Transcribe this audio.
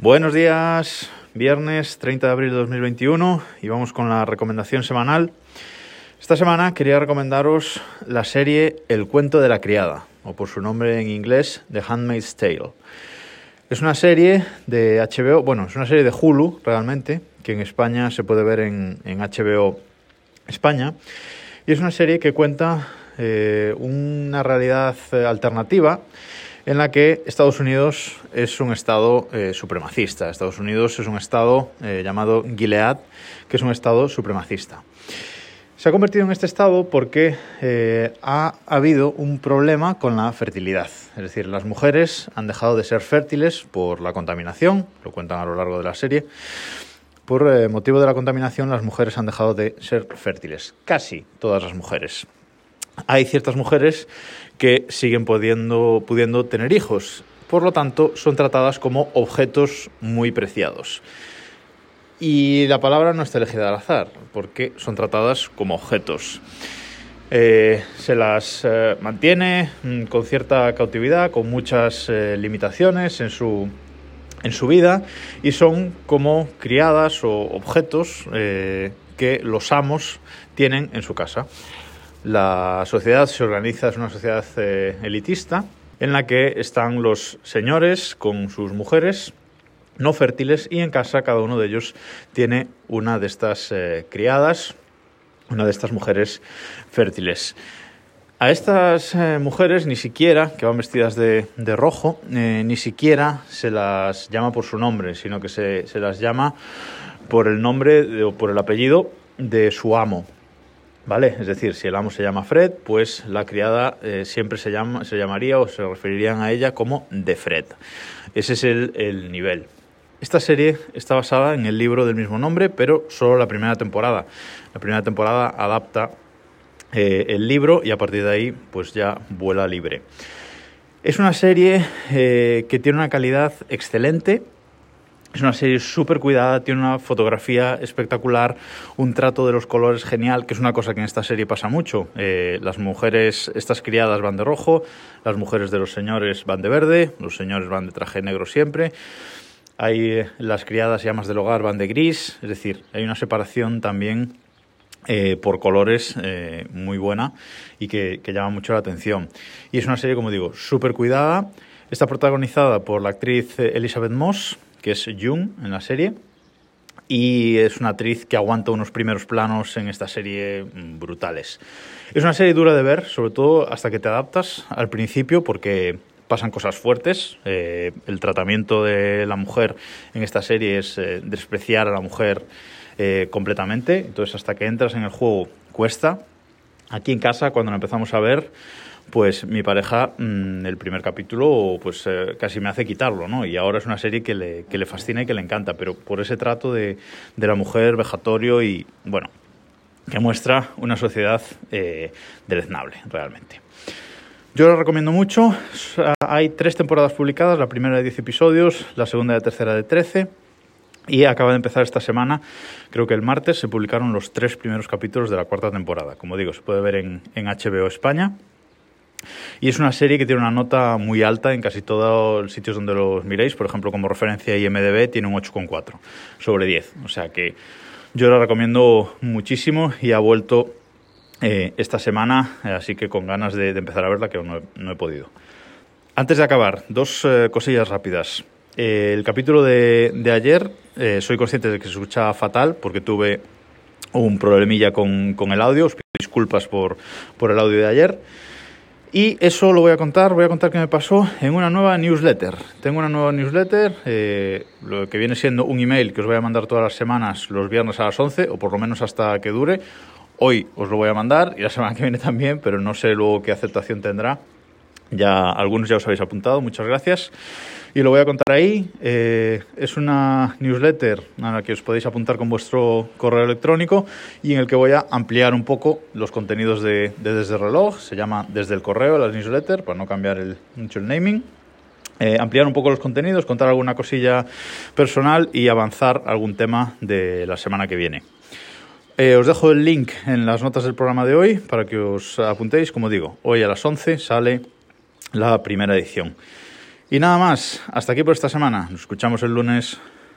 Buenos días, viernes 30 de abril de 2021 y vamos con la recomendación semanal. Esta semana quería recomendaros la serie El cuento de la criada, o por su nombre en inglés, The Handmaid's Tale. Es una serie de HBO, bueno, es una serie de Hulu realmente, que en España se puede ver en, HBO España, y es una serie que cuenta eh, una realidad eh, alternativa en la que Estados Unidos es un Estado eh, supremacista. Estados Unidos es un Estado eh, llamado Gilead, que es un Estado supremacista. Se ha convertido en este Estado porque eh, ha habido un problema con la fertilidad. Es decir, las mujeres han dejado de ser fértiles por la contaminación, lo cuentan a lo largo de la serie. Por motivo de la contaminación, las mujeres han dejado de ser fértiles. Casi todas las mujeres hay ciertas mujeres que siguen pudiendo, pudiendo tener hijos. Por lo tanto, son tratadas como objetos muy preciados. Y la palabra no está elegida al azar, porque son tratadas como objetos. Eh, se las eh, mantiene mm, con cierta cautividad, con muchas eh, limitaciones en su, en su vida y son como criadas o objetos que los amos tienen en su casa. La sociedad se organiza, es una sociedad eh, elitista en la que están los señores con sus mujeres no fértiles y en casa cada uno de ellos tiene una de estas eh, criadas, una de estas mujeres fértiles. A estas eh, mujeres ni siquiera, que van vestidas de, rojo, ni siquiera se las llama por su nombre, sino que se, se las llama por el nombre o por el apellido de su amo. ¿Vale? Es decir, si el amo se llama Fred, pues la criada eh, siempre se, llama, se llamaría o se referirían a ella como de Fred. Ese es el, nivel. Esta serie está basada en el libro del mismo nombre, pero solo la primera temporada. La primera temporada adapta eh, el libro y a partir de ahí pues ya vuela libre. Es una serie eh, que tiene una calidad excelente, es una serie súper cuidada, tiene una fotografía espectacular, un trato de los colores genial, que es una cosa que en esta serie pasa mucho. Eh, las mujeres, estas criadas van de rojo, las mujeres de los señores van de verde, los señores van de traje negro siempre. Hay eh, las criadas y amas del hogar van de gris, es decir, hay una separación también eh, por colores muy buena y que, que, llama mucho la atención. Y es una serie, como digo, súper cuidada. Está protagonizada por la actriz Elizabeth Moss, que es Jung en la serie. Y es una actriz que aguanta unos primeros planos en esta serie mm, brutales. Es una serie dura de ver, sobre todo hasta que te adaptas al principio, porque pasan cosas fuertes. Eh, el tratamiento de la mujer en esta serie es eh, despreciar a la mujer eh, completamente. Entonces, hasta que entras en el juego, cuesta. Aquí en casa, cuando lo empezamos a ver, pues mi pareja, mm, el primer capítulo, pues eh, casi me hace quitarlo, ¿no? Y ahora es una serie que le, que le fascina y que le encanta, pero por ese trato de, de la mujer vejatorio y, bueno, que muestra una sociedad eh, deleznable, realmente. Yo lo recomiendo mucho. Hay tres temporadas publicadas, la primera de 10 episodios, la segunda y la tercera de 13. Y acaba de empezar esta semana, creo que el martes, se publicaron los tres primeros capítulos de la cuarta temporada. Como digo, se puede ver en, en HBO España y es una serie que tiene una nota muy alta en casi todos los sitios donde los miréis. Por ejemplo, como referencia IMDB tiene un 8,4 sobre 10. O sea que yo la recomiendo muchísimo y ha vuelto eh, esta semana, así que con ganas de, empezar a verla, que aún no he, podido. Antes de acabar, dos eh, cosillas rápidas. El capítulo de, ayer, soy consciente de que se escucha fatal porque tuve un problemilla con, el audio. Os pido disculpas por, por el audio de ayer. Y eso lo voy a contar, voy a contar qué me pasó en una nueva newsletter. Tengo una nueva newsletter, eh, lo que viene siendo un email que os voy a mandar todas las semanas, los viernes a las 11, o por lo menos hasta que dure. Hoy os lo voy a mandar y la semana que viene también, pero no sé luego qué aceptación tendrá. Ya algunos ya os habéis apuntado, muchas gracias. Y lo voy a contar ahí. Eh, es una newsletter a la que os podéis apuntar con vuestro correo electrónico y en el que voy a ampliar un poco los contenidos de, Desde el Reloj. Se llama Desde el Correo, la newsletter, para no cambiar el, mucho el naming. Eh, ampliar un poco los contenidos, contar alguna cosilla personal y avanzar algún tema de la semana que viene. Eh, os dejo el link en las notas del programa de hoy para que os apuntéis. Como digo, hoy a las 11 sale la primera edición. Y nada más, hasta aquí por esta semana. Nos escuchamos el lunes.